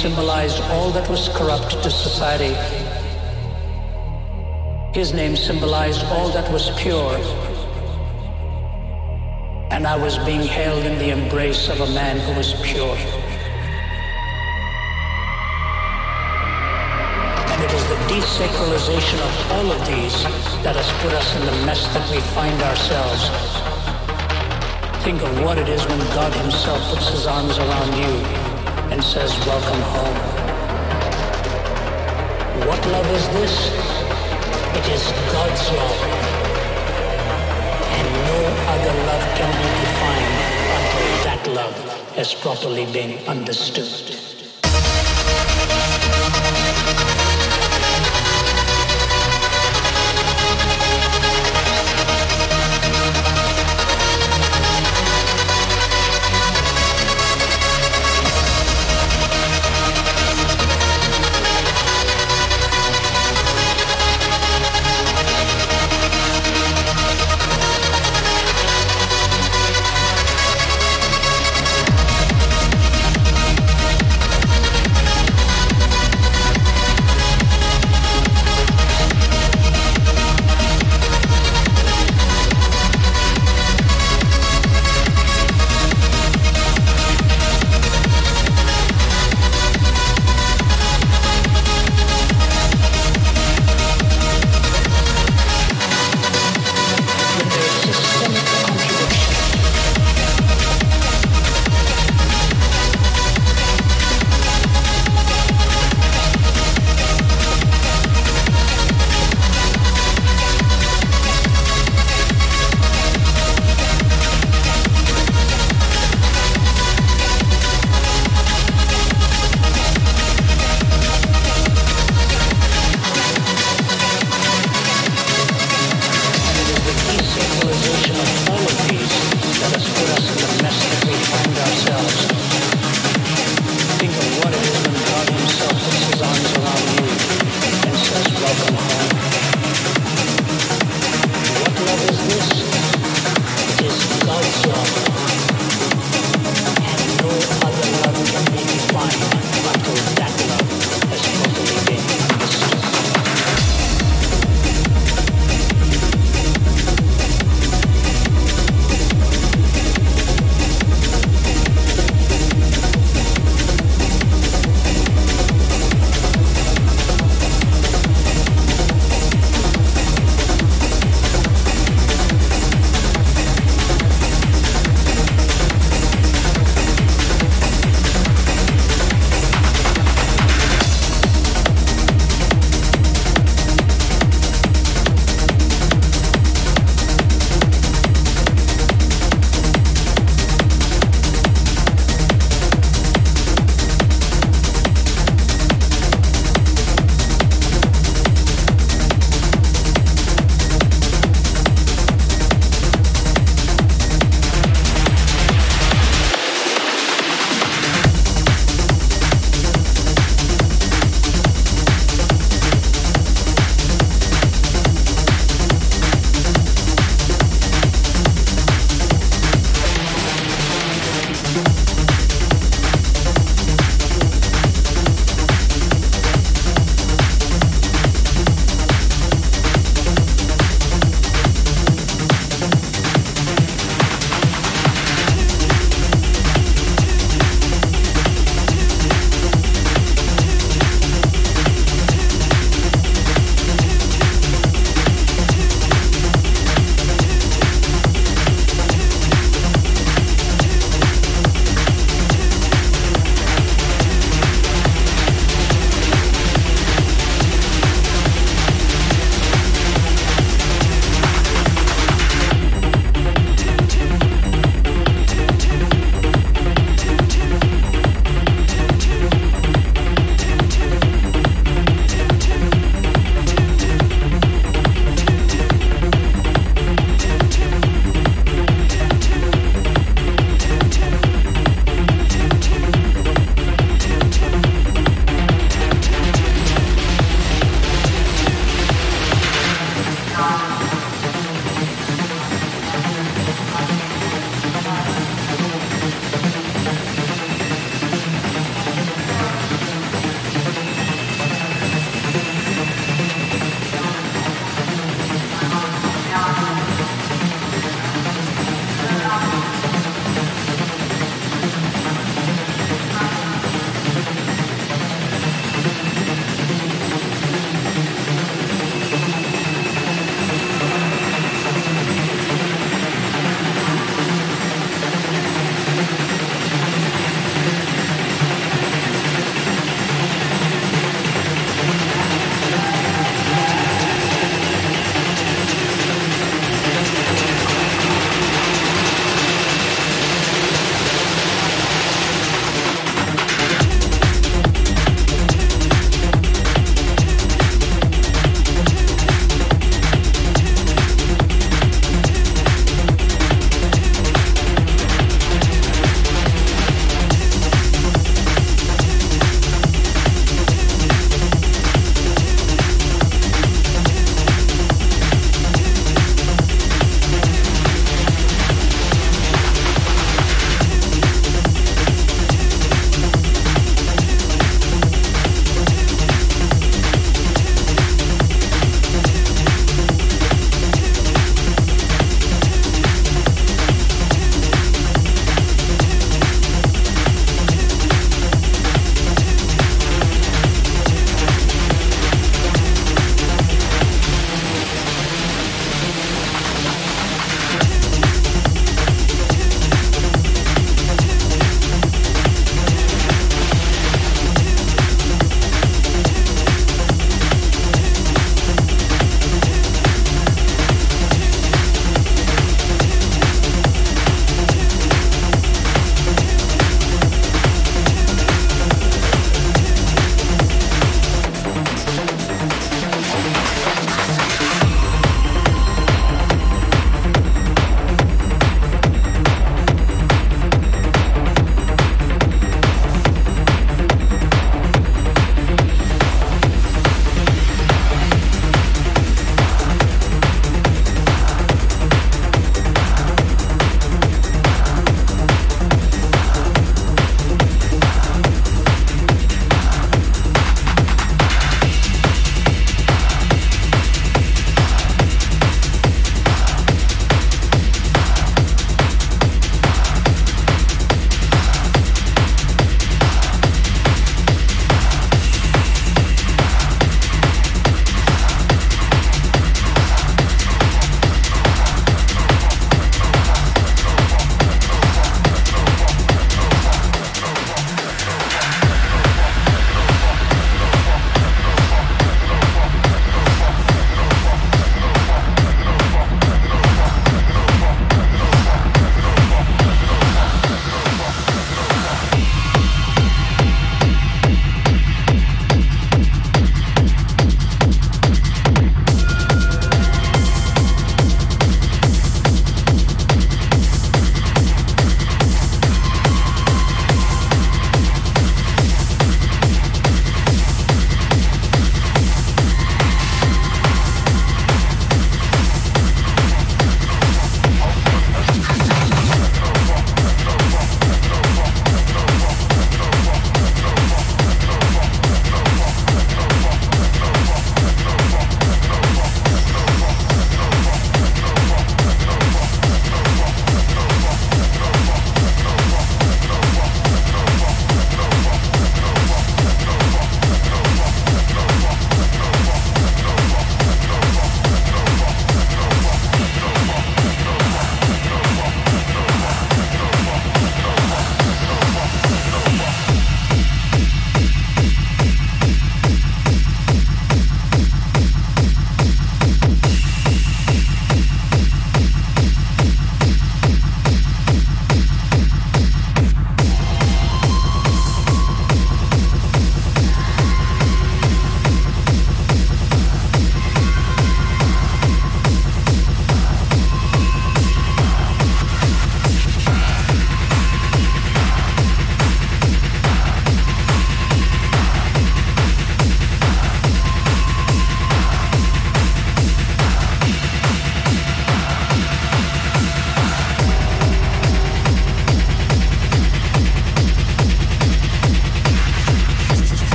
symbolized all that was corrupt to society. His name symbolized all that was pure. And I was being held in the embrace of a man who was pure. And it is the desacralization of all of these that has put us in the mess that we find ourselves. Think of what it is when God Himself puts His arms around you and says, Welcome home. What love is this? It is God's love. And no other love can be defined until that love has properly been understood.